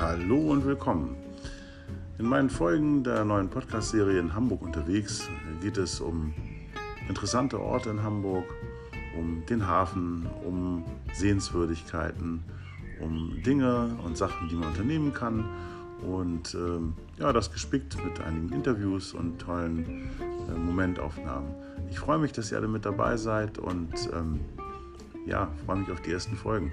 Hallo und willkommen. In meinen Folgen der neuen Podcast-Serie in Hamburg unterwegs geht es um interessante Orte in Hamburg, um den Hafen, um Sehenswürdigkeiten, um Dinge und Sachen, die man unternehmen kann und äh, ja, das gespickt mit einigen Interviews und tollen äh, Momentaufnahmen. Ich freue mich, dass ihr alle mit dabei seid und ähm, ja, freue mich auf die ersten Folgen.